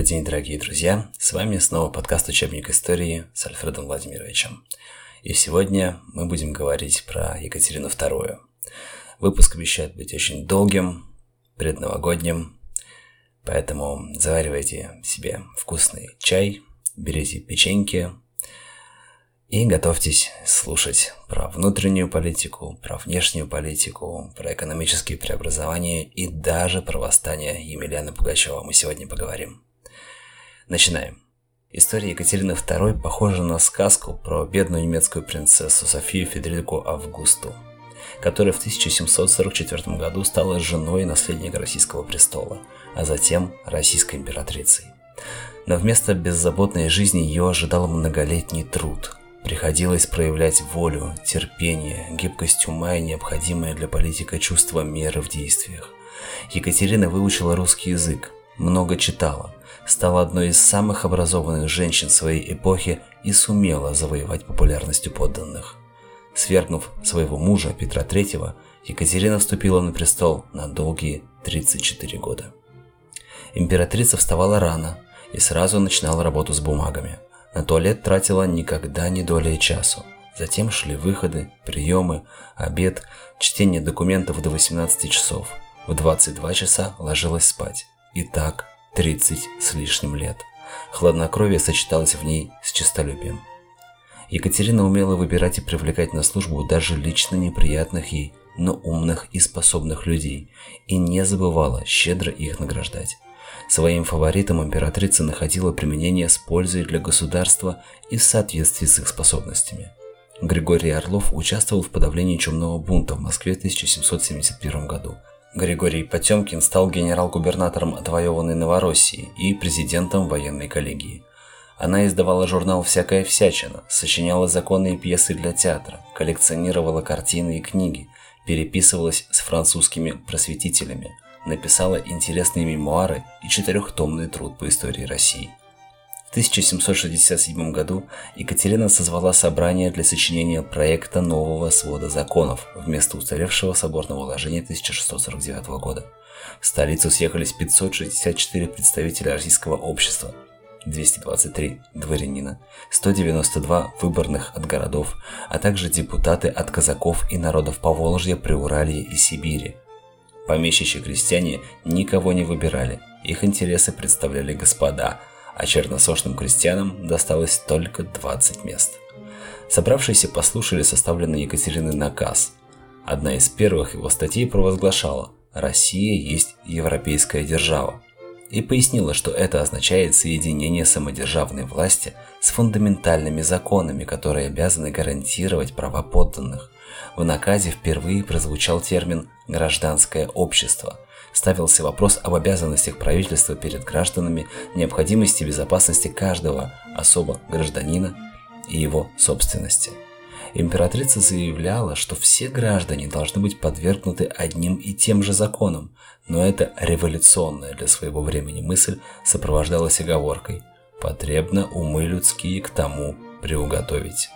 Добрый день, дорогие друзья! С вами снова подкаст «Учебник истории» с Альфредом Владимировичем. И сегодня мы будем говорить про Екатерину II. Выпуск обещает быть очень долгим, предновогодним, поэтому заваривайте себе вкусный чай, берите печеньки, и готовьтесь слушать про внутреннюю политику, про внешнюю политику, про экономические преобразования и даже про восстание Емельяна Пугачева мы сегодня поговорим. Начинаем. История Екатерины II похожа на сказку про бедную немецкую принцессу Софию Федерику Августу, которая в 1744 году стала женой наследника российского престола, а затем российской императрицей. Но вместо беззаботной жизни ее ожидал многолетний труд – Приходилось проявлять волю, терпение, гибкость ума и необходимое для политика чувство меры в действиях. Екатерина выучила русский язык, много читала, стала одной из самых образованных женщин своей эпохи и сумела завоевать популярность у подданных. Свергнув своего мужа Петра III, Екатерина вступила на престол на долгие 34 года. Императрица вставала рано и сразу начинала работу с бумагами – на туалет тратила никогда не долей часу. Затем шли выходы, приемы, обед, чтение документов до 18 часов. В 22 часа ложилась спать. И так 30 с лишним лет. Хладнокровие сочеталось в ней с честолюбием. Екатерина умела выбирать и привлекать на службу даже лично неприятных ей, но умных и способных людей, и не забывала щедро их награждать. Своим фаворитом императрица находила применение с пользой для государства и в соответствии с их способностями. Григорий Орлов участвовал в подавлении чумного бунта в Москве в 1771 году. Григорий Потемкин стал генерал-губернатором отвоеванной Новороссии и президентом военной коллегии. Она издавала журнал «Всякая всячина», сочиняла законные пьесы для театра, коллекционировала картины и книги, переписывалась с французскими просветителями – написала интересные мемуары и четырехтомный труд по истории России. В 1767 году Екатерина созвала собрание для сочинения проекта нового свода законов вместо устаревшего соборного уложения 1649 года. В столицу съехались 564 представителя российского общества, 223 дворянина, 192 выборных от городов, а также депутаты от казаков и народов Поволжья, Приуралья и Сибири, Помещичьи крестьяне никого не выбирали, их интересы представляли господа, а черносошным крестьянам досталось только 20 мест. Собравшиеся послушали составленный Екатериной наказ. Одна из первых его статей провозглашала «Россия есть европейская держава» и пояснила, что это означает соединение самодержавной власти с фундаментальными законами, которые обязаны гарантировать права подданных – в наказе впервые прозвучал термин «гражданское общество». Ставился вопрос об обязанностях правительства перед гражданами, необходимости безопасности каждого особо гражданина и его собственности. Императрица заявляла, что все граждане должны быть подвергнуты одним и тем же законам, но эта революционная для своего времени мысль сопровождалась оговоркой «потребно умы людские к тому приуготовить».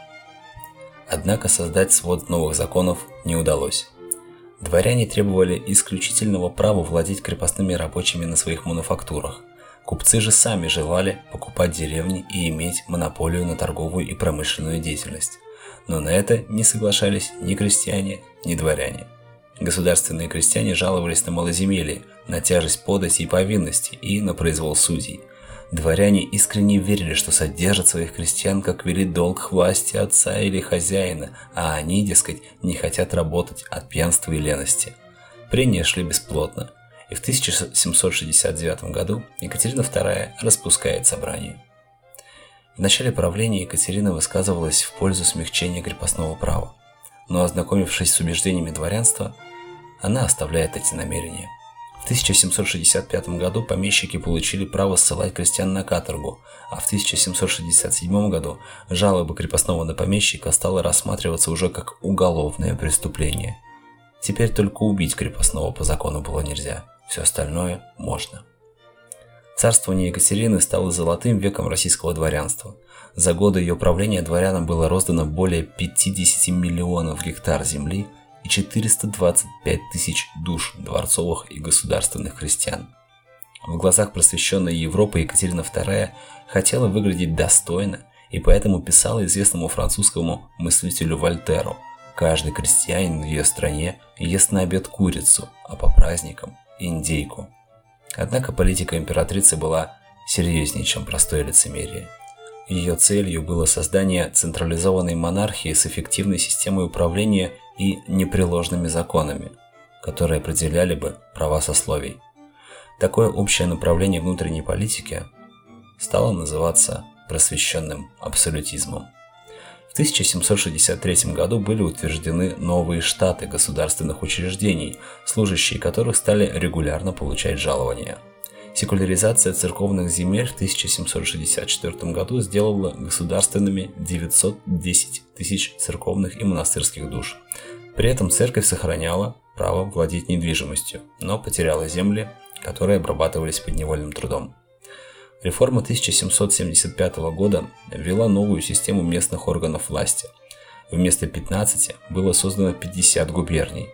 Однако создать свод новых законов не удалось. Дворяне требовали исключительного права владеть крепостными рабочими на своих мануфактурах. Купцы же сами желали покупать деревни и иметь монополию на торговую и промышленную деятельность. Но на это не соглашались ни крестьяне, ни дворяне. Государственные крестьяне жаловались на малоземелье, на тяжесть подати и повинности и на произвол судей – Дворяне искренне верили, что содержат своих крестьян, как велит долг власти отца или хозяина, а они, дескать, не хотят работать от пьянства и лености. Прения шли бесплотно, и в 1769 году Екатерина II распускает собрание. В начале правления Екатерина высказывалась в пользу смягчения крепостного права, но ознакомившись с убеждениями дворянства, она оставляет эти намерения – в 1765 году помещики получили право ссылать крестьян на каторгу, а в 1767 году жалоба крепостного на помещика стала рассматриваться уже как уголовное преступление. Теперь только убить крепостного по закону было нельзя, все остальное можно. Царствование Екатерины стало золотым веком российского дворянства. За годы ее правления дворянам было роздано более 50 миллионов гектар земли – и 425 тысяч душ дворцовых и государственных крестьян. В глазах просвещенной Европы Екатерина II хотела выглядеть достойно и поэтому писала известному французскому мыслителю Вольтеру «Каждый крестьянин в ее стране ест на обед курицу, а по праздникам – индейку». Однако политика императрицы была серьезнее, чем простое лицемерие. Ее целью было создание централизованной монархии с эффективной системой управления и непреложными законами, которые определяли бы права сословий. Такое общее направление внутренней политики стало называться просвещенным абсолютизмом. В 1763 году были утверждены новые штаты государственных учреждений, служащие которых стали регулярно получать жалования. Секуляризация церковных земель в 1764 году сделала государственными 910 тысяч церковных и монастырских душ. При этом церковь сохраняла право владеть недвижимостью, но потеряла земли, которые обрабатывались подневольным трудом. Реформа 1775 года ввела новую систему местных органов власти. Вместо 15 было создано 50 губерний.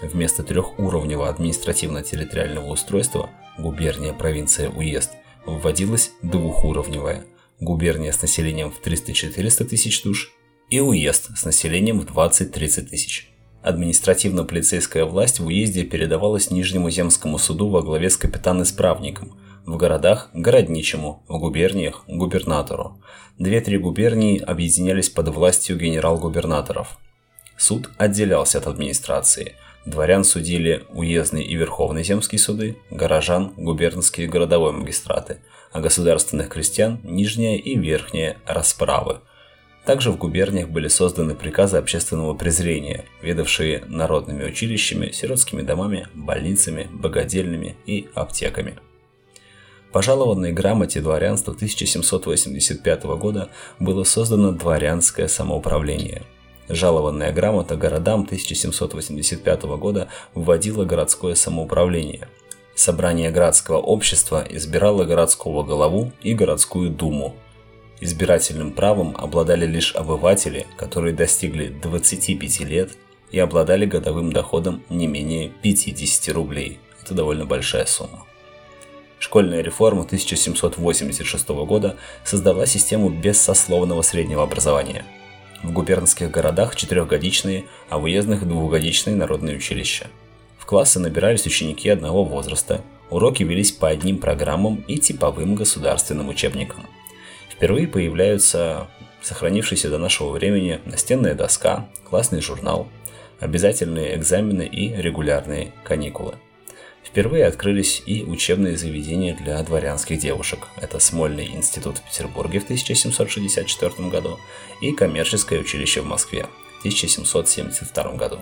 Вместо трехуровневого административно-территориального устройства губерния, провинция, уезд вводилась двухуровневая губерния с населением в 300-400 тысяч душ и уезд с населением в 20-30 тысяч. Административно-полицейская власть в уезде передавалась Нижнему земскому суду во главе с капитан-исправником – в городах – городничему, в губерниях – губернатору. Две-три губернии объединялись под властью генерал-губернаторов. Суд отделялся от администрации. Дворян судили уездный и верховный земские суды, горожан – губернские и городовой магистраты, а государственных крестьян – нижняя и верхняя расправы. Также в губерниях были созданы приказы общественного презрения, ведавшие народными училищами, сиротскими домами, больницами, богадельными и аптеками. По жалованной грамоте дворянства 1785 года было создано дворянское самоуправление. Жалованная грамота городам 1785 года вводила городское самоуправление. Собрание городского общества избирало городского голову и городскую думу. Избирательным правом обладали лишь обыватели, которые достигли 25 лет и обладали годовым доходом не менее 50 рублей. Это довольно большая сумма. Школьная реформа 1786 года создала систему бессословного среднего образования. В губернских городах четырехгодичные, а в уездных двухгодичные народные училища. В классы набирались ученики одного возраста, уроки велись по одним программам и типовым государственным учебникам. Впервые появляются сохранившиеся до нашего времени настенная доска, классный журнал, обязательные экзамены и регулярные каникулы. Впервые открылись и учебные заведения для дворянских девушек. Это Смольный институт в Петербурге в 1764 году и коммерческое училище в Москве в 1772 году.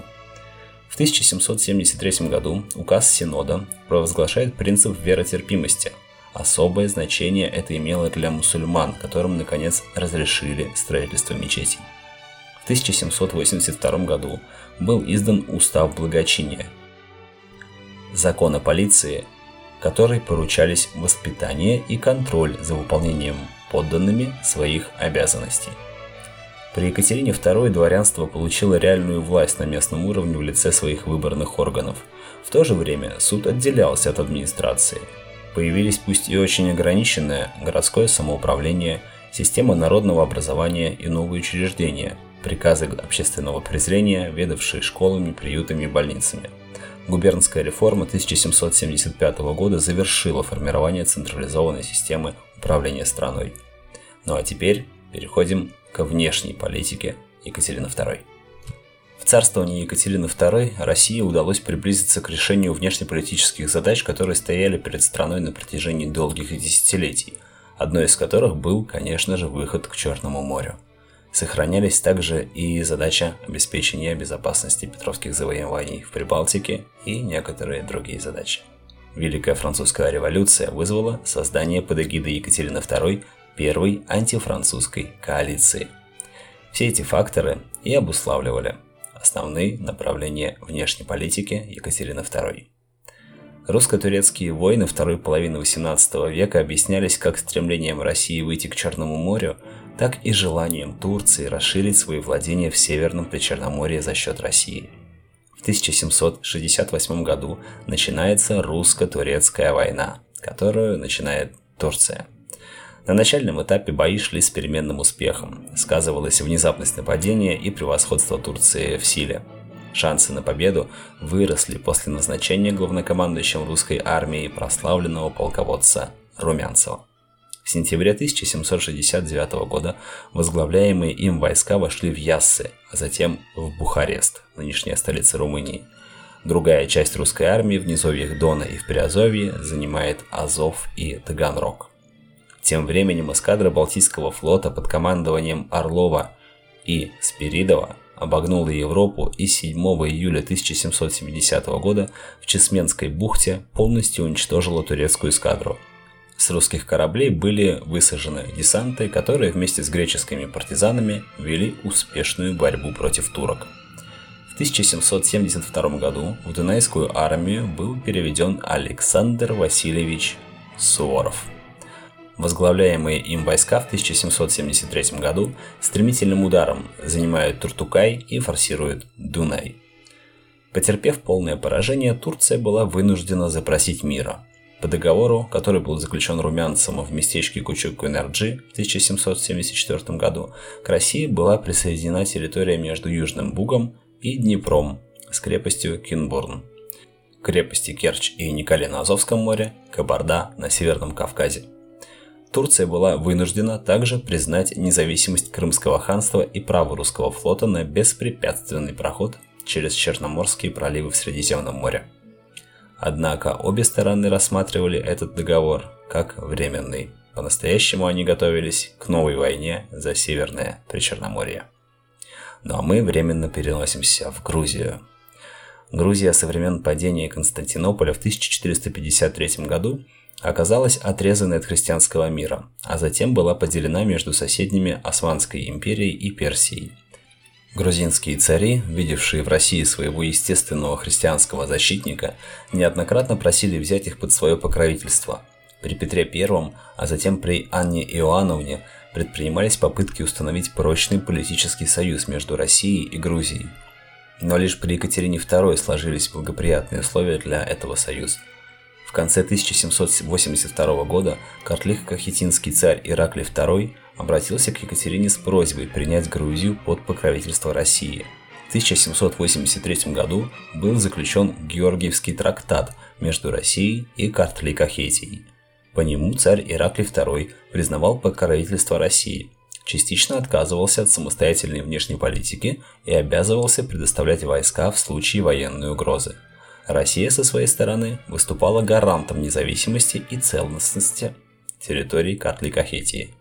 В 1773 году указ Синода провозглашает принцип веротерпимости. Особое значение это имело для мусульман, которым наконец разрешили строительство мечетей. В 1782 году был издан устав благочиния, закон о полиции, которой поручались воспитание и контроль за выполнением подданными своих обязанностей. При Екатерине II дворянство получило реальную власть на местном уровне в лице своих выборных органов. В то же время суд отделялся от администрации. Появились пусть и очень ограниченное городское самоуправление, система народного образования и новые учреждения, приказы общественного презрения, ведавшие школами, приютами и больницами – Губернская реформа 1775 года завершила формирование централизованной системы управления страной. Ну а теперь переходим к внешней политике Екатерины II. В царствовании Екатерины II России удалось приблизиться к решению внешнеполитических задач, которые стояли перед страной на протяжении долгих десятилетий, одной из которых был, конечно же, выход к Черному морю – Сохранялись также и задача обеспечения безопасности петровских завоеваний в Прибалтике и некоторые другие задачи. Великая французская революция вызвала создание под эгидой Екатерины II первой антифранцузской коалиции. Все эти факторы и обуславливали основные направления внешней политики Екатерины II. Русско-турецкие войны второй половины XVIII века объяснялись как стремлением России выйти к Черному морю – так и желанием Турции расширить свои владения в Северном Причерноморье за счет России. В 1768 году начинается русско-турецкая война, которую начинает Турция. На начальном этапе бои шли с переменным успехом. Сказывалась внезапность нападения и превосходство Турции в силе. Шансы на победу выросли после назначения главнокомандующим русской армии прославленного полководца Румянцева. В сентябре 1769 года возглавляемые им войска вошли в Яссы, а затем в Бухарест, нынешняя столица Румынии. Другая часть русской армии в низовьях Дона и в Приазовье занимает Азов и Таганрог. Тем временем эскадра Балтийского флота под командованием Орлова и Спиридова обогнула Европу и 7 июля 1770 года в Чесменской бухте полностью уничтожила турецкую эскадру. С русских кораблей были высажены десанты, которые вместе с греческими партизанами вели успешную борьбу против турок. В 1772 году в Дунайскую армию был переведен Александр Васильевич Суворов – Возглавляемые им войска в 1773 году стремительным ударом занимают Туртукай и форсируют Дунай. Потерпев полное поражение, Турция была вынуждена запросить мира. По договору, который был заключен Румянцевым в местечке Кючук-Кайнарджи в 1774 году, к России была присоединена территория между Южным Бугом и Днепром с крепостью Кинбурн, крепости Керчь и Николе на Азовском море, Кабарда на Северном Кавказе. Турция была вынуждена также признать независимость Крымского ханства и право русского флота на беспрепятственный проход через Черноморские проливы в Средиземном море. Однако обе стороны рассматривали этот договор как временный. По-настоящему они готовились к новой войне за Северное Причерноморье. Ну а мы временно переносимся в Грузию. Грузия со времен падения Константинополя в 1453 году оказалась отрезанной от христианского мира, а затем была поделена между соседними Османской империей и Персией. Грузинские цари, видевшие в России своего естественного христианского защитника, неоднократно просили взять их под свое покровительство. При Петре I, а затем при Анне Иоанновне предпринимались попытки установить прочный политический союз между Россией и Грузией. Но лишь при Екатерине II сложились благоприятные условия для этого союза. В конце 1782 года Картлих-Кахетинский царь Ираклий II обратился к Екатерине с просьбой принять Грузию под покровительство России. В 1783 году был заключен Георгиевский трактат между Россией и Картли-Кахетией. По нему царь Ираклий II признавал покровительство России, частично отказывался от самостоятельной внешней политики и обязывался предоставлять войска в случае военной угрозы. Россия со своей стороны выступала гарантом независимости и целостности территории Катли-Кахетии.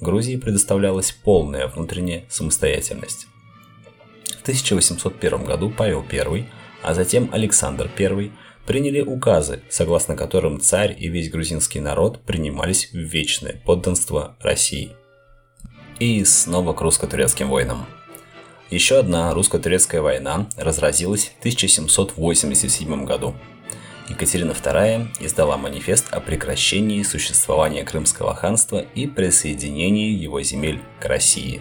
Грузии предоставлялась полная внутренняя самостоятельность. В 1801 году Павел I, а затем Александр I приняли указы, согласно которым царь и весь грузинский народ принимались в вечное подданство России. И снова к русско-турецким войнам – еще одна русско-турецкая война разразилась в 1787 году. Екатерина II издала манифест о прекращении существования Крымского ханства и присоединении его земель к России.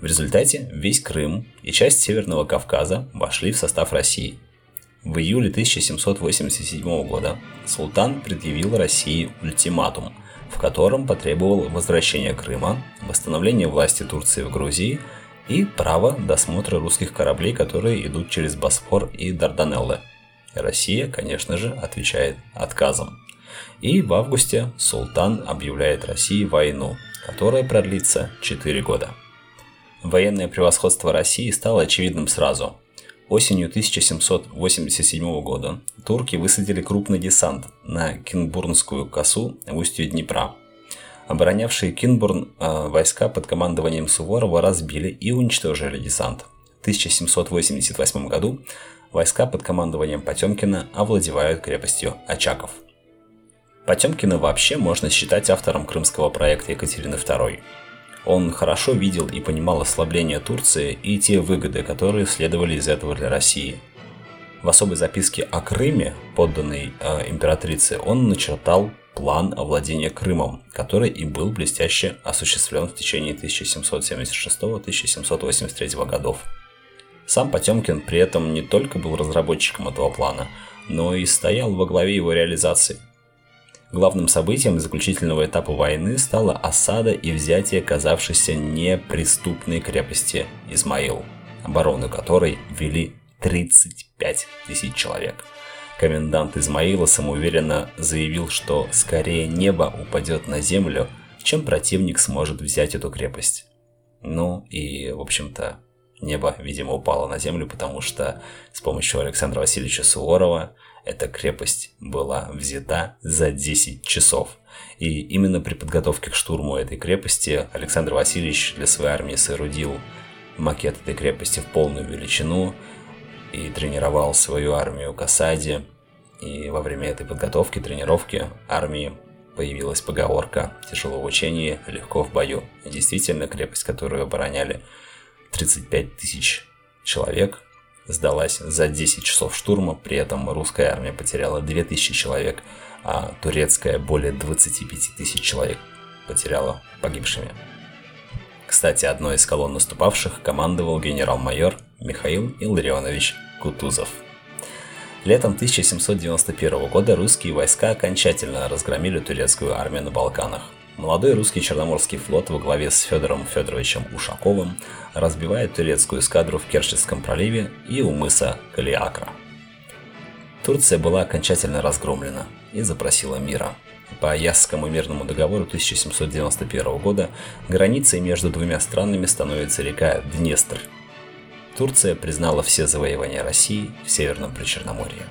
В результате весь Крым и часть Северного Кавказа вошли в состав России. В июле 1787 года султан предъявил России ультиматум, в котором потребовал возвращения Крыма, восстановления власти Турции в Грузии – и право досмотра русских кораблей, которые идут через Босфор и Дарданеллы. Россия, конечно же, отвечает отказом. И в августе султан объявляет России войну, которая продлится 4 года. Военное превосходство России стало очевидным сразу. Осенью 1787 года турки высадили крупный десант на Кинбурнскую косу в устье Днепра – Оборонявшие Кинбурн э, войска под командованием Суворова разбили и уничтожили десант. В 1788 году войска под командованием Потемкина овладевают крепостью Очаков. Потемкина вообще можно считать автором крымского проекта Екатерины II. Он хорошо видел и понимал ослабление Турции и те выгоды, которые следовали из этого для России. В особой записке о Крыме, подданной э, императрице, он начертал план овладения Крымом, который и был блестяще осуществлен в течение 1776-1783 годов. Сам Потемкин при этом не только был разработчиком этого плана, но и стоял во главе его реализации. Главным событием заключительного этапа войны стала осада и взятие казавшейся неприступной крепости Измаил, оборону которой вели 35 тысяч человек. Комендант Измаила самоуверенно заявил, что скорее небо упадет на землю, чем противник сможет взять эту крепость. Ну и, в общем-то, небо, видимо, упало на землю, потому что с помощью Александра Васильевича Суворова эта крепость была взята за 10 часов. И именно при подготовке к штурму этой крепости Александр Васильевич для своей армии соорудил макет этой крепости в полную величину и тренировал свою армию к осаде. И во время этой подготовки, тренировки армии появилась поговорка «тяжело в учении, легко в бою». И действительно, крепость, которую обороняли 35 тысяч человек, сдалась за 10 часов штурма, при этом русская армия потеряла 2000 человек, а турецкая более 25 тысяч человек потеряла погибшими. Кстати, одной из колонн наступавших командовал генерал-майор Михаил Илларионович Кутузов. Летом 1791 года русские войска окончательно разгромили турецкую армию на Балканах – Молодой русский Черноморский флот во главе с Федором Федоровичем Ушаковым разбивает турецкую эскадру в Керченском проливе и у мыса Калиакра. Турция была окончательно разгромлена и запросила мира. По Ясскому мирному договору 1791 года границей между двумя странами становится река Днестр. Турция признала все завоевания России в Северном Причерноморье.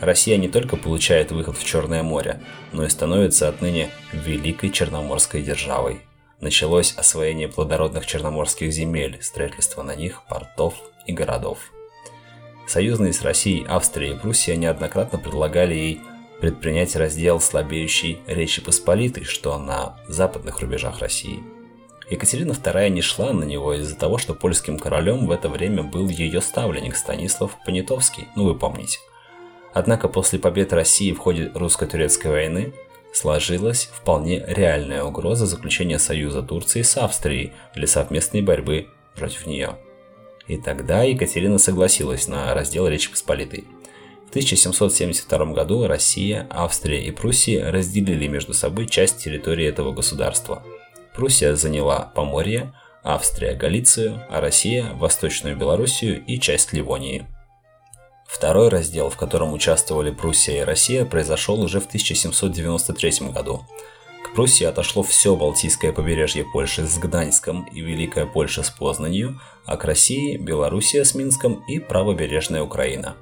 Россия не только получает выход в Черное море, но и становится отныне великой черноморской державой. Началось освоение плодородных черноморских земель, строительство на них портов и городов. Союзные с Россией Австрия и Пруссия неоднократно предлагали ей предпринять раздел слабеющей Речи Посполитой, что на западных рубежах России. Екатерина II не шла на него из-за того, что польским королем в это время был ее ставленник Станислав Понятовский, ну вы помните. Однако после побед России в ходе русско-турецкой войны сложилась вполне реальная угроза заключения союза Турции с Австрией для совместной борьбы против нее. И тогда Екатерина согласилась на раздел Речи Посполитой. В 1772 году Россия, Австрия и Пруссия разделили между собой часть территории этого государства. Пруссия заняла Поморье, Австрия – Галицию, а Россия – Восточную Белоруссию и часть Ливонии – Второй раздел, в котором участвовали Пруссия и Россия, произошел уже в 1793 году. К Пруссии отошло все Балтийское побережье Польши с Гданьском и Великая Польша с Познанью, а к России – Белоруссия с Минском и правобережная Украина.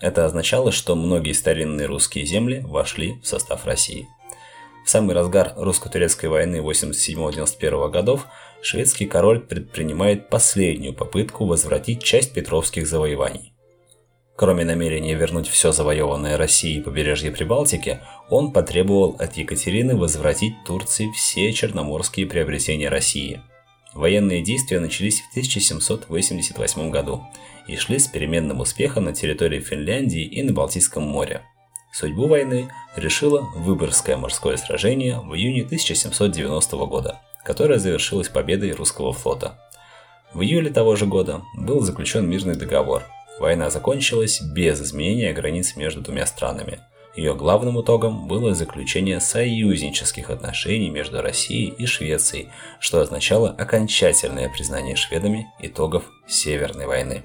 Это означало, что многие старинные русские земли вошли в состав России. В самый разгар русско-турецкой войны 87-91 годов шведский король предпринимает последнюю попытку возвратить часть петровских завоеваний. Кроме намерения вернуть все завоеванное Россией побережье Прибалтики, он потребовал от Екатерины возвратить Турции все черноморские приобретения России. Военные действия начались в 1788 году и шли с переменным успехом на территории Финляндии и на Балтийском море. Судьбу войны решило Выборгское морское сражение в июне 1790 года, которое завершилось победой русского флота. В июле того же года был заключен мирный договор – Война закончилась без изменения границ между двумя странами. Ее главным итогом было заключение союзнических отношений между Россией и Швецией, что означало окончательное признание шведами итогов Северной войны.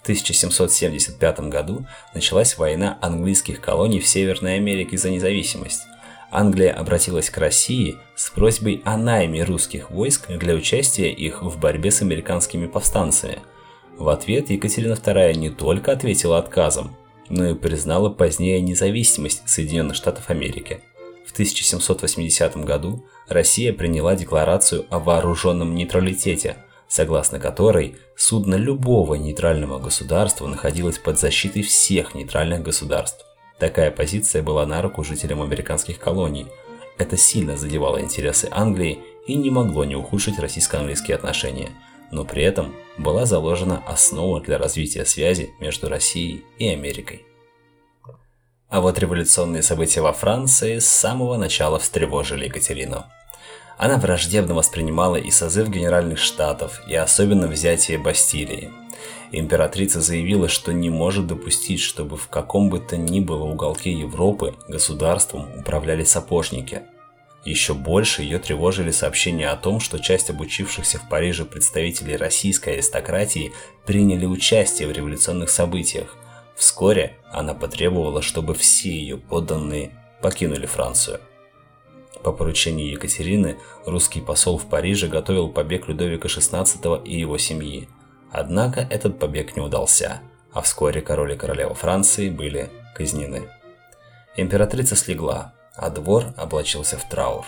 В 1775 году началась война английских колоний в Северной Америке за независимость. Англия обратилась к России с просьбой о найме русских войск для участия их в борьбе с американскими повстанцами – в ответ Екатерина II не только ответила отказом, но и признала позднее независимость Соединенных Штатов Америки. В 1780 году Россия приняла декларацию о вооруженном нейтралитете, согласно которой судно любого нейтрального государства находилось под защитой всех нейтральных государств. Такая позиция была на руку жителям американских колоний. Это сильно задевало интересы Англии и не могло не ухудшить российско-английские отношения – но при этом была заложена основа для развития связи между Россией и Америкой. А вот революционные события во Франции с самого начала встревожили Екатерину. Она враждебно воспринимала и созыв Генеральных Штатов, и особенно взятие Бастилии. Императрица заявила, что не может допустить, чтобы в каком бы то ни было уголке Европы государством управляли сапожники. Еще больше ее тревожили сообщения о том, что часть обучившихся в Париже представителей российской аристократии приняли участие в революционных событиях. Вскоре она потребовала, чтобы все ее подданные покинули Францию. По поручению Екатерины русский посол в Париже готовил побег Людовика XVI и его семьи. Однако этот побег не удался, а вскоре король и королева Франции были казнены. Императрица слегла, а двор облачился в траур.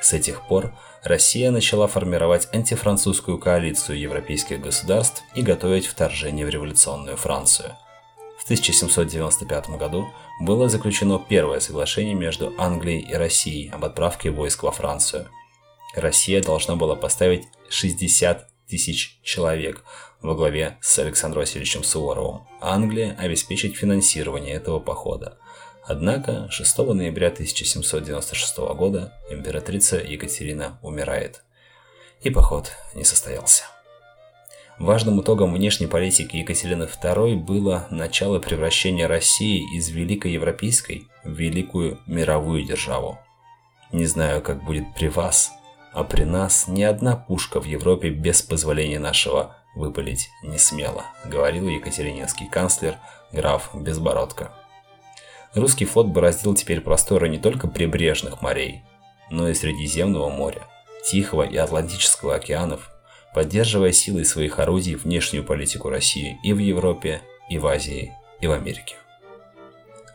С этих пор Россия начала формировать антифранцузскую коалицию европейских государств и готовить вторжение в революционную Францию. В 1795 году было заключено первое соглашение между Англией и Россией об отправке войск во Францию. Россия должна была поставить 60 тысяч человек во главе с Александром Васильевичем Суворовым, а Англия обеспечить финансирование этого похода. Однако 6 ноября 1796 года императрица Екатерина умирает, и поход не состоялся. Важным итогом внешней политики Екатерины II было начало превращения России из великой европейской в великую мировую державу. Не знаю, как будет при вас, а при нас ни одна пушка в Европе без позволения нашего выпалить не смела, говорил екатерининский канцлер граф Безбородко. Русский флот бороздил теперь просторы не только прибрежных морей, но и Средиземного моря, Тихого и Атлантического океанов, поддерживая силой своих орудий внешнюю политику России и в Европе, и в Азии, и в Америке.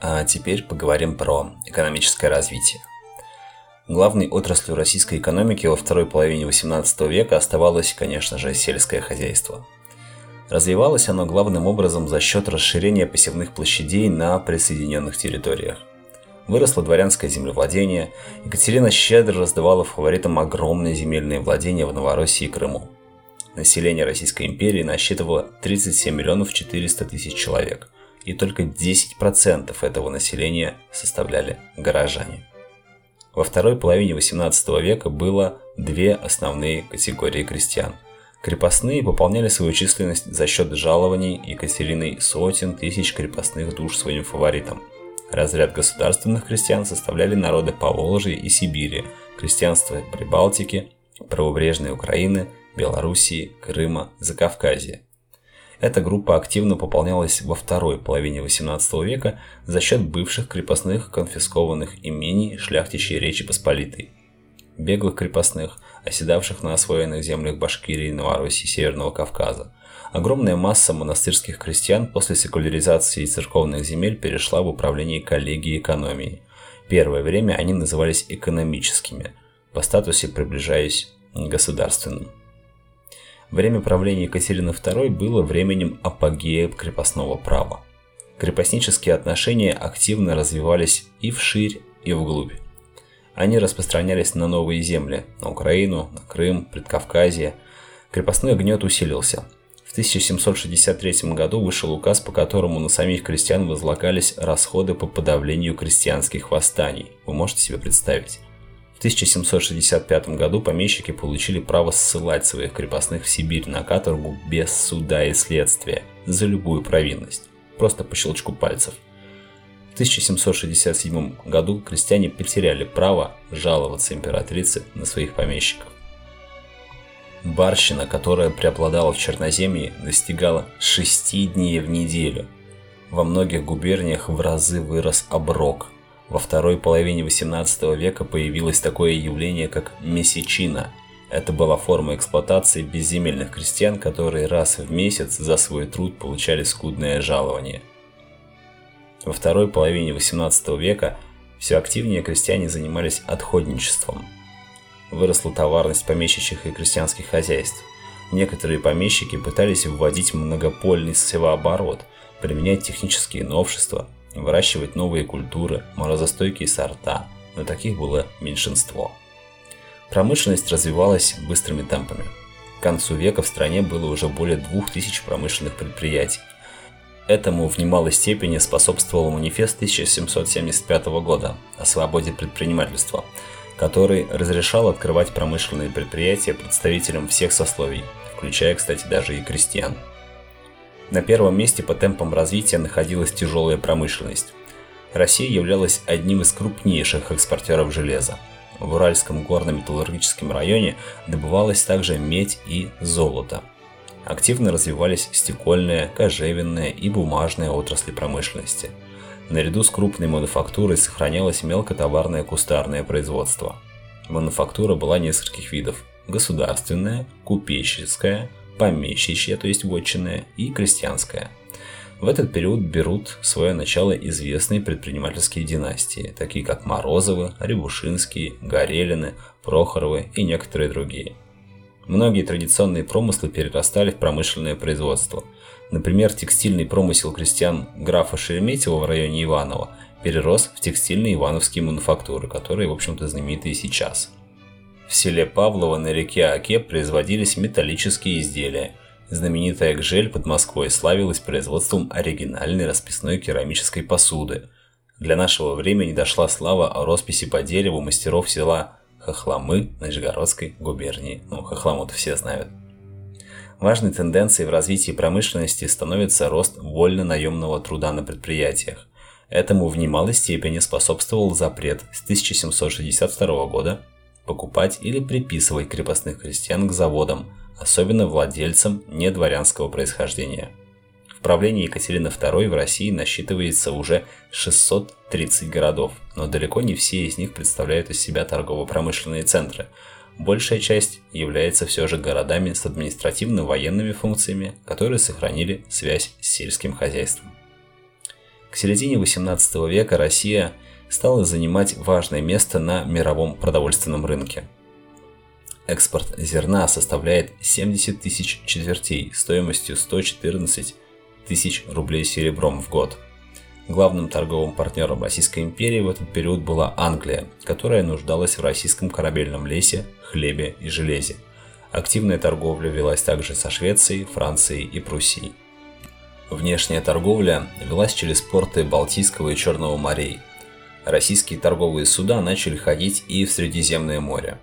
А теперь поговорим про экономическое развитие. Главной отраслью российской экономики во второй половине XVIII века оставалось, конечно же, сельское хозяйство. Развивалось оно главным образом за счет расширения посевных площадей на присоединенных территориях. Выросло дворянское землевладение, Екатерина щедро раздавала фаворитам огромные земельные владения в Новороссии и Крыму. Население Российской империи насчитывало 37 миллионов 400 тысяч человек, и только 10% этого населения составляли горожане. Во второй половине XVIII века было две основные категории крестьян. Крепостные пополняли свою численность за счет жалований Екатериной сотен тысяч крепостных душ своим фаворитам. Разряд государственных крестьян составляли народы Поволжья и Сибири, крестьянство Прибалтики, правобережной Украины, Белоруссии, Крыма, Закавказья. Эта группа активно пополнялась во второй половине XVIII века за счет бывших крепостных конфискованных имений шляхтичьей Речи Посполитой. Беглых крепостных, оседавших на освоенных землях Башкирии, Новороссии, Северного Кавказа. Огромная масса монастырских крестьян после секуляризации церковных земель перешла в управление коллегией экономии. Первое время они назывались экономическими, по статусе приближаясь к государственным. Время правления Екатерины II было временем апогея крепостного права. Крепостнические отношения активно развивались и вширь, и вглубь. Они распространялись на новые земли, на Украину, на Крым, Предкавказье. Крепостной гнет усилился. В 1763 году вышел указ, по которому на самих крестьян возлагались расходы по подавлению крестьянских восстаний. Вы можете себе представить? В 1765 году помещики получили право ссылать своих крепостных в Сибирь на каторгу без суда и следствия за любую провинность, просто по щелчку пальцев. В 1767 году крестьяне потеряли право жаловаться императрице на своих помещиков. Барщина, которая преобладала в Черноземье, достигала 6 дней в неделю. Во многих губерниях в разы вырос оброк – во второй половине XVIII века появилось такое явление, как месячина. Это была форма эксплуатации безземельных крестьян, которые раз в месяц за свой труд получали скудное жалование. Во второй половине XVIII века все активнее крестьяне занимались отходничеством. Выросла товарность помещичьих и крестьянских хозяйств. Некоторые помещики пытались вводить многопольный севооборот, применять технические новшества – выращивать новые культуры, морозостойкие сорта, но таких было меньшинство. Промышленность развивалась быстрыми темпами. К концу века в стране было уже более 2000 промышленных предприятий. Этому в немалой степени способствовал манифест 1775 года о свободе предпринимательства, который разрешал открывать промышленные предприятия представителям всех сословий, включая, кстати, даже и крестьян. На первом месте по темпам развития находилась тяжелая промышленность. Россия являлась одним из крупнейших экспортеров железа. В Уральском горно-металлургическом районе добывалась также медь и золото. Активно развивались стекольная, кожевенная и бумажная отрасли промышленности. Наряду с крупной мануфактурой сохранялось мелкотоварное кустарное производство. Мануфактура была нескольких видов – государственная, купеческая, помещичья, то есть вотчинная, и крестьянская. В этот период берут свое начало известные предпринимательские династии, такие как Морозовы, Рябушинские, Горелины, Прохоровы и некоторые другие. Многие традиционные промыслы перерастали в промышленное производство. Например, текстильный промысел крестьян графа Шереметьева в районе Иваново перерос в текстильные ивановские мануфактуры, которые, в общем-то, знамениты и сейчас – в селе Павлово на реке Оке производились металлические изделия. Знаменитая Гжель под Москвой славилась производством оригинальной расписной керамической посуды. Для нашего времени дошла слава о росписи по дереву мастеров села Хохломы Нижегородской губернии. Ну, Хохлому-то все знают. Важной тенденцией в развитии промышленности становится рост вольно-наемного труда на предприятиях. Этому в немалой степени способствовал запрет с 1762 года покупать или приписывать крепостных крестьян к заводам, особенно владельцам недворянского происхождения. Правлении Екатерины II в России насчитывается уже 630 городов, но далеко не все из них представляют из себя торгово-промышленные центры. Большая часть является все же городами с административно-военными функциями, которые сохранили связь с сельским хозяйством. К середине XVIII века Россия – стала занимать важное место на мировом продовольственном рынке. Экспорт зерна составляет 70 тысяч четвертей стоимостью 114 тысяч рублей серебром в год. Главным торговым партнером Российской империи в этот период была Англия, которая нуждалась в российском корабельном лесе, хлебе и железе. Активная торговля велась также со Швецией, Францией и Пруссией. Внешняя торговля велась через порты Балтийского и Черного морей, российские торговые суда начали ходить и в Средиземное море.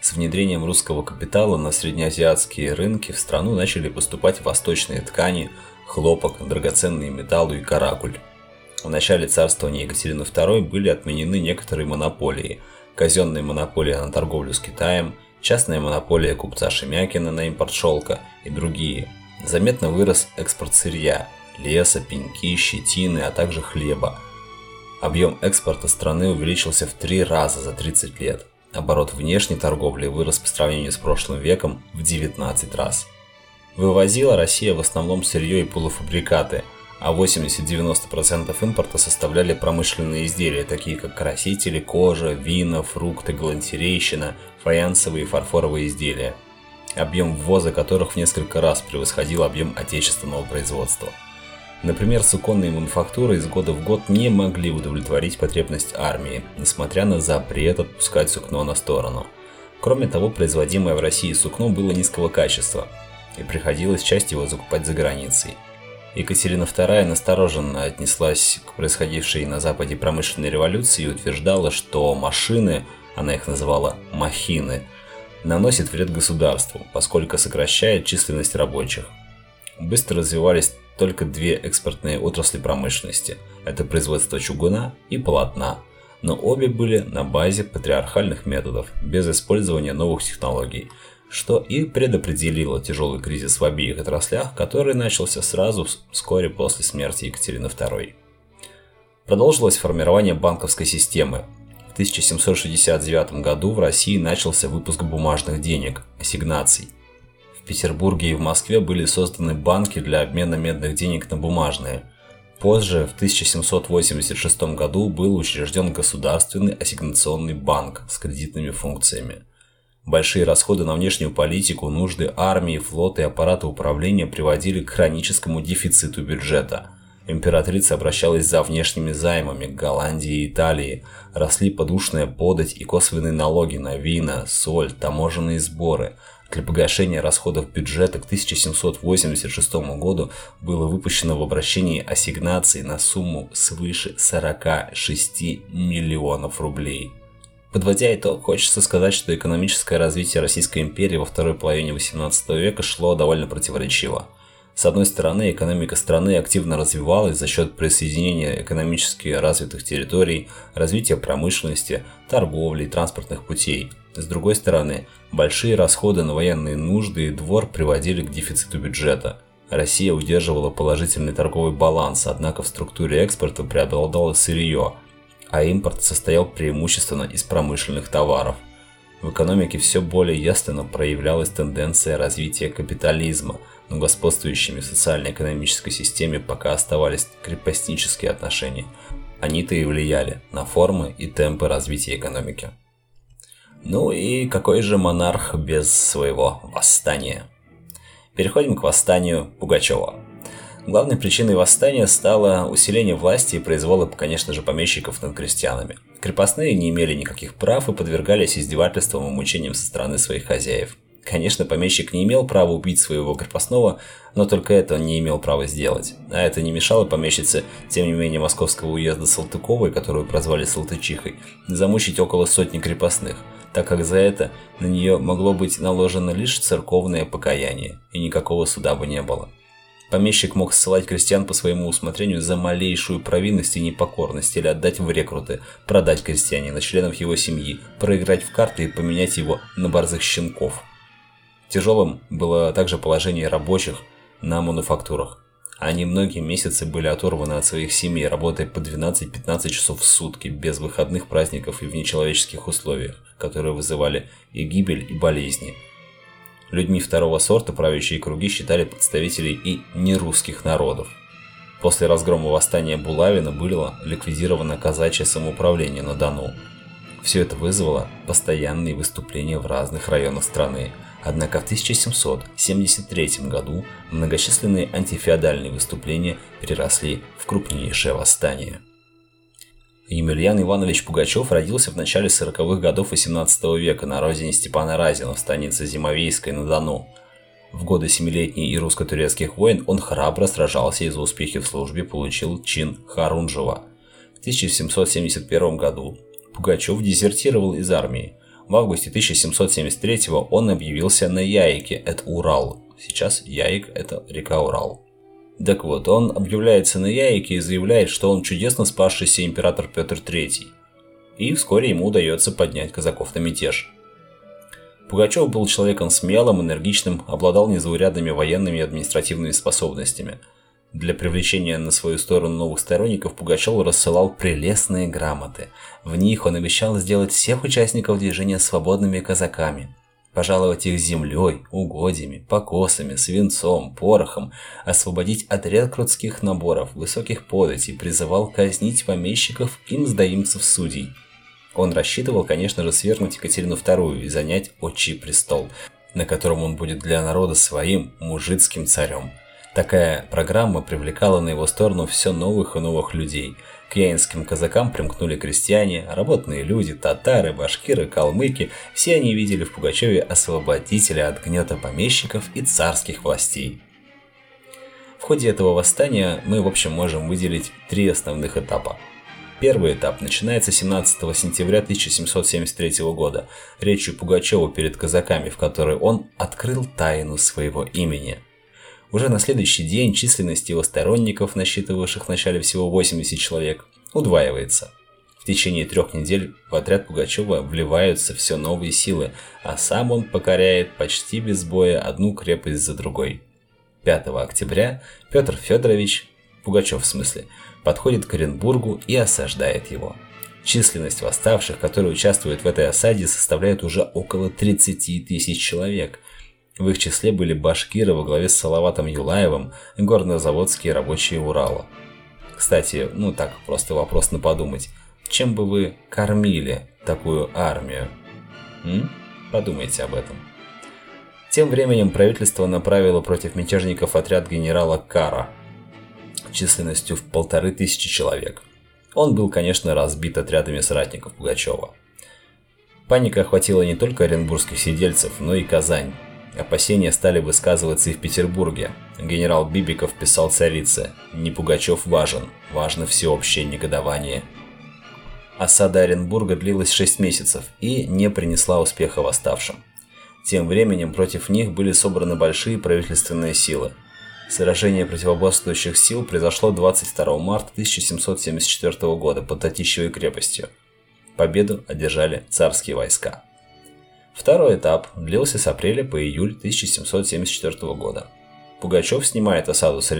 С внедрением русского капитала на среднеазиатские рынки в страну начали поступать восточные ткани, хлопок, драгоценные металлы и каракуль. В начале царствования Екатерины II были отменены некоторые монополии. Казенная монополия на торговлю с Китаем, частная монополия купца Шемякина на импорт шелка и другие. Заметно вырос экспорт сырья, леса, пеньки, щетины, а также хлеба – Объем экспорта страны увеличился в три раза за 30 лет. Оборот внешней торговли вырос по сравнению с прошлым веком в 19 раз. Вывозила Россия в основном сырье и полуфабрикаты, а 80-90% импорта составляли промышленные изделия, такие как красители, кожа, вина, фрукты, галантерейщина, фаянсовые и фарфоровые изделия, объем ввоза которых в несколько раз превосходил объем отечественного производства – Например, суконные мануфактуры из года в год не могли удовлетворить потребность армии, несмотря на запрет отпускать сукно на сторону. Кроме того, производимое в России сукно было низкого качества, и приходилось часть его закупать за границей. Екатерина II настороженно отнеслась к происходившей на Западе промышленной революции и утверждала, что машины, она их называла «махины», наносят вред государству, поскольку сокращает численность рабочих. Быстро развивались только две экспортные отрасли промышленности – это производство чугуна и полотна, но обе были на базе патриархальных методов, без использования новых технологий, что и предопределило тяжелый кризис в обеих отраслях, который начался сразу вскоре после смерти Екатерины II. Продолжилось формирование банковской системы. В 1769 году в России начался выпуск бумажных денег, ассигнаций – Петербурге и в Москве были созданы банки для обмена медных денег на бумажные. Позже, в 1786 году, был учрежден Государственный ассигнационный банк с кредитными функциями. Большие расходы на внешнюю политику, нужды армии, флота и аппарата управления приводили к хроническому дефициту бюджета. Императрица обращалась за внешними займами к Голландии и Италии, росли подушная подать и косвенные налоги на вина, соль, таможенные сборы – для погашения расходов бюджета к 1786 году было выпущено в обращении ассигнаций на сумму свыше 46 миллионов рублей. Подводя итог, хочется сказать, что экономическое развитие Российской империи во второй половине XVIII века шло довольно противоречиво. С одной стороны, экономика страны активно развивалась за счет присоединения экономически развитых территорий, развития промышленности, торговли и транспортных путей. С другой стороны, большие расходы на военные нужды и двор приводили к дефициту бюджета. Россия удерживала положительный торговый баланс, однако в структуре экспорта преобладало сырье, а импорт состоял преимущественно из промышленных товаров. В экономике все более ясно проявлялась тенденция развития капитализма, но господствующими в социально-экономической системе пока оставались крепостнические отношения. Они-то и влияли на формы и темпы развития экономики. Ну и какой же монарх без своего восстания? Переходим к восстанию Пугачева. Главной причиной восстания стало усиление власти и произвола, конечно же, помещиков над крестьянами. Крепостные не имели никаких прав и подвергались издевательствам и мучениям со стороны своих хозяев. Конечно, помещик не имел права убить своего крепостного, но только это он не имел права сделать. А это не мешало помещице, тем не менее, московского уезда Салтыковой, которую прозвали Салтычихой, замучить около сотни крепостных, так как за это на нее могло быть наложено лишь церковное покаяние, и никакого суда бы не было. Помещик мог ссылать крестьян по своему усмотрению за малейшую провинность и непокорность или отдать в рекруты, продать крестьянина, членов его семьи, проиграть в карты и поменять его на борзых щенков. Тяжелым было также положение рабочих на мануфактурах. Они многие месяцы были оторваны от своих семей, работая по 12-15 часов в сутки, без выходных праздников и в нечеловеческих условиях, которые вызывали и гибель, и болезни – Людьми второго сорта правящие круги считали представителей и нерусских народов. После разгрома восстания Булавина было ликвидировано казачье самоуправление на Дону. Все это вызвало постоянные выступления в разных районах страны. Однако в 1773 году многочисленные антифеодальные выступления переросли в крупнейшее восстание. Емельян Иванович Пугачев родился в начале 40-х годов XVIII века на родине Степана Разина в станице Зимовейской на Дону. В годы Семилетней и русско-турецких войн он храбро сражался и за успехи в службе получил чин Харунжева. В 1771 году Пугачев дезертировал из армии. В августе 1773 он объявился на Яике, это Урал. Сейчас Яик – это река Урал. Так вот, он объявляется на Яике и заявляет, что он чудесно спасшийся император Петр III. И вскоре ему удается поднять казаков на мятеж. Пугачев был человеком смелым, энергичным, обладал незаурядными военными и административными способностями. Для привлечения на свою сторону новых сторонников Пугачев рассылал прелестные грамоты. В них он обещал сделать всех участников движения свободными казаками – пожаловать их землей, угодьями, покосами, свинцом, порохом, освободить от рекрутских наборов, высоких податей, призывал казнить помещиков и мздоимцев судей. Он рассчитывал, конечно же, свергнуть Екатерину II и занять отчий престол, на котором он будет для народа своим мужицким царем. Такая программа привлекала на его сторону все новых и новых людей – к яинским казакам примкнули крестьяне, работные люди, татары, башкиры, калмыки. Все они видели в Пугачеве освободителя от гнета помещиков и царских властей. В ходе этого восстания мы, в общем, можем выделить три основных этапа. Первый этап начинается 17 сентября 1773 года речью Пугачева перед казаками, в которой он открыл тайну своего имени – уже на следующий день численность его сторонников, насчитывавших в начале всего 80 человек, удваивается. В течение трех недель в отряд Пугачева вливаются все новые силы, а сам он покоряет почти без боя одну крепость за другой. 5 октября Петр Федорович, Пугачев в смысле, подходит к Оренбургу и осаждает его. Численность восставших, которые участвуют в этой осаде, составляет уже около 30 тысяч человек – в их числе были башкиры во главе с Салаватом Юлаевым и горнозаводские рабочие Урала. Кстати, ну так, просто вопрос на подумать. Чем бы вы кормили такую армию? М? Подумайте об этом. Тем временем правительство направило против мятежников отряд генерала Кара численностью в полторы тысячи человек. Он был, конечно, разбит отрядами соратников Пугачева. Паника охватила не только оренбургских сидельцев, но и Казань, Опасения стали высказываться и в Петербурге. Генерал Бибиков писал царице «Не Пугачев важен, важно всеобщее негодование». Осада Оренбурга длилась 6 месяцев и не принесла успеха восставшим. Тем временем против них были собраны большие правительственные силы. Сражение противоборствующих сил произошло 22 марта 1774 года под Татищевой крепостью. Победу одержали царские войска. Второй этап длился с апреля по июль 1774 года. Пугачев снимает осаду с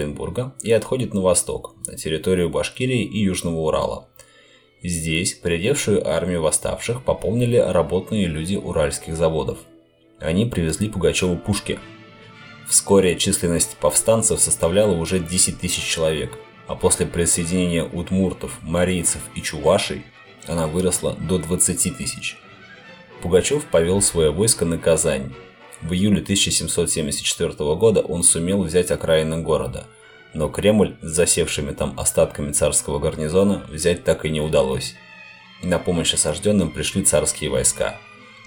и отходит на восток, на территорию Башкирии и Южного Урала. Здесь придевшую армию восставших пополнили работные люди уральских заводов. Они привезли Пугачеву пушки. Вскоре численность повстанцев составляла уже 10 тысяч человек, а после присоединения удмуртов, марийцев и чувашей она выросла до 20 тысяч. Пугачев повел свое войско на Казань. В июле 1774 года он сумел взять окраины города – но Кремль с засевшими там остатками царского гарнизона взять так и не удалось. На помощь осажденным пришли царские войска.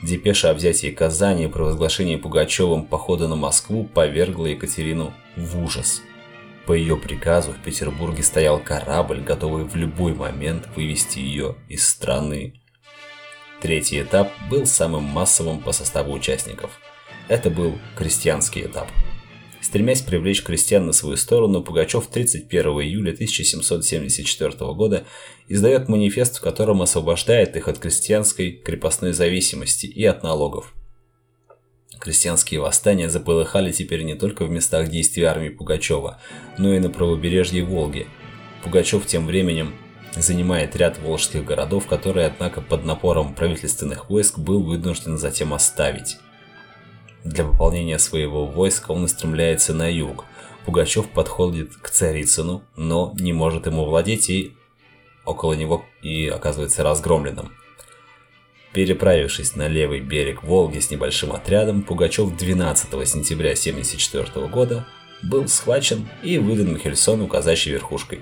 Депеша о взятии Казани и провозглашении Пугачевым похода на Москву повергла Екатерину в ужас. По ее приказу в Петербурге стоял корабль, готовый в любой момент вывести ее из страны. Третий этап был самым массовым по составу участников. Это был крестьянский этап. Стремясь привлечь крестьян на свою сторону, Пугачев 31 июля 1774 года издает манифест, в котором освобождает их от крестьянской крепостной зависимости и от налогов. Крестьянские восстания заполыхали теперь не только в местах действия армии Пугачева, но и на правобережье Волги. Пугачев тем временем занимает ряд волжских городов, которые, однако, под напором правительственных войск был вынужден затем оставить. Для пополнения своего войска он устремляется на юг. Пугачев подходит к Царицыну, но не может ему владеть и около него и оказывается разгромленным. Переправившись на левый берег Волги с небольшим отрядом, Пугачев 12 сентября 1974 года был схвачен и выдан Хельсону казачьей верхушкой,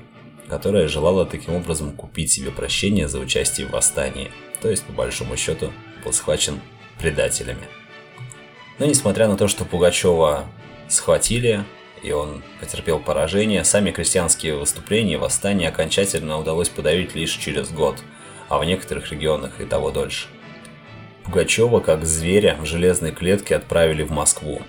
которая желала таким образом купить себе прощение за участие в восстании, то есть, по большому счету, был схвачен предателями. Но несмотря на то, что Пугачева схватили, и он потерпел поражение, сами крестьянские выступления и восстания окончательно удалось подавить лишь через год, а в некоторых регионах и того дольше. Пугачева, как зверя, в железной клетке отправили в Москву.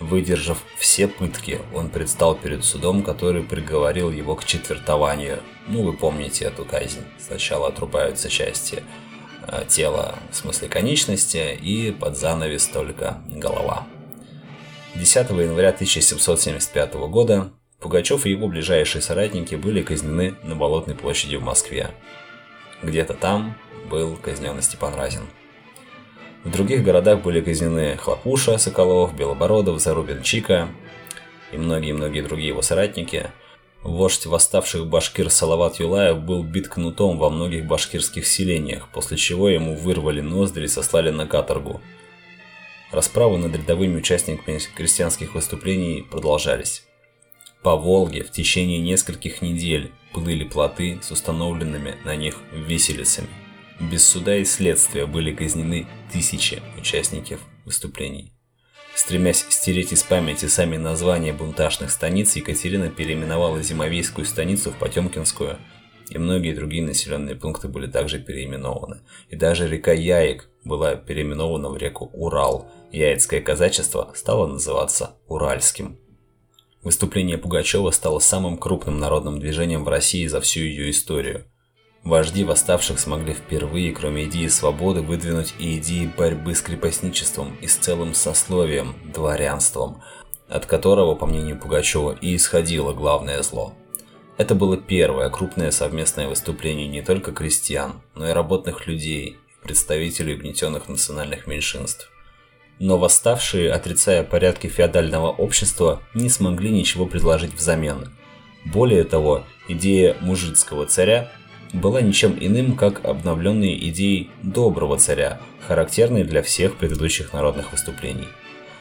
Выдержав все пытки, он предстал перед судом, который приговорил его к четвертованию. Ну, вы помните эту казнь. Сначала отрубаются части Э, тело, в смысле конечности, и под занавес только голова. 10 января 1775 года Пугачев и его ближайшие соратники были казнены на Болотной площади в Москве. Где-то там был казнен Степан Разин. В других городах были казнены Хлопуша, Соколов, Белобородов, Зарубин Чика и многие-многие другие его соратники – Вождь восставших башкир Салават Юлаев был бит кнутом во многих башкирских селениях, после чего ему вырвали ноздри и сослали на каторгу. Расправы над рядовыми участниками крестьянских выступлений продолжались. По Волге в течение нескольких недель плыли плоты с установленными на них виселицами. Без суда и следствия были казнены тысячи участников выступлений. Стремясь стереть из памяти сами названия бунтажных станиц, Екатерина переименовала Зимовейскую станицу в Потемкинскую, и многие другие населенные пункты были также переименованы. И даже река Яек была переименована в реку Урал. Яицкое казачество стало называться Уральским. Выступление Пугачева стало самым крупным народным движением в России за всю ее историю – Вожди восставших смогли впервые, кроме идеи свободы, выдвинуть и идеи борьбы с крепостничеством и с целым сословием, дворянством, от которого, по мнению Пугачева, и исходило главное зло. Это было первое крупное совместное выступление не только крестьян, но и работных людей, представителей угнетенных национальных меньшинств. Но восставшие, отрицая порядки феодального общества, не смогли ничего предложить взамен. Более того, идея мужицкого царя была ничем иным, как обновленные идеи доброго царя, характерные для всех предыдущих народных выступлений.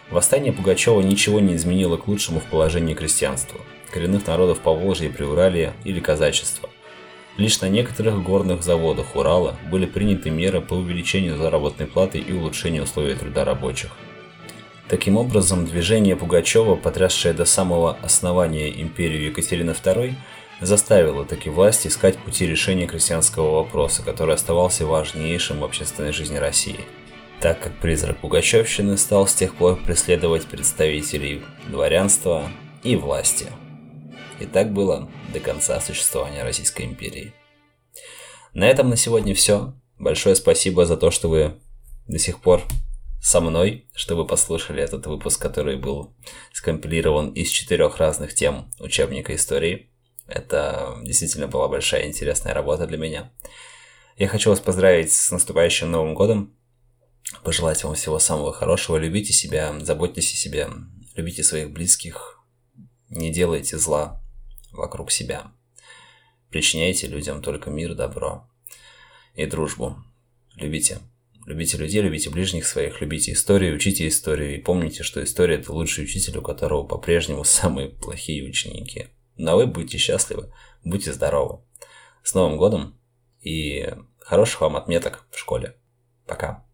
Восстание Пугачева ничего не изменило к лучшему в положении крестьянства, коренных народов Поволжья, Приуралья или казачества. Лишь на некоторых горных заводах Урала были приняты меры по увеличению заработной платы и улучшению условий труда рабочих. Таким образом, движение Пугачева, потрясшее до самого основания империю Екатерины II, заставило таки власть искать пути решения крестьянского вопроса, который оставался важнейшим в общественной жизни России, так как призрак Пугачевщины стал с тех пор преследовать представителей дворянства и власти. И так было до конца существования Российской империи. На этом на сегодня все. Большое спасибо за то, что вы до сих пор со мной, что вы послушали этот выпуск, который был скомпилирован из четырех разных тем учебника истории. Это действительно была большая интересная работа для меня. Я хочу вас поздравить с наступающим Новым годом, пожелать вам всего самого хорошего, любите себя, заботьтесь о себе, любите своих близких, не делайте зла вокруг себя. Причиняйте людям только мир, добро и дружбу. Любите. Любите людей, любите ближних своих, любите историю, учите историю и помните, что история – это лучший учитель, у которого по-прежнему самые плохие ученики. Но вы будьте счастливы, будьте здоровы. С Новым годом и хороших вам отметок в школе. Пока.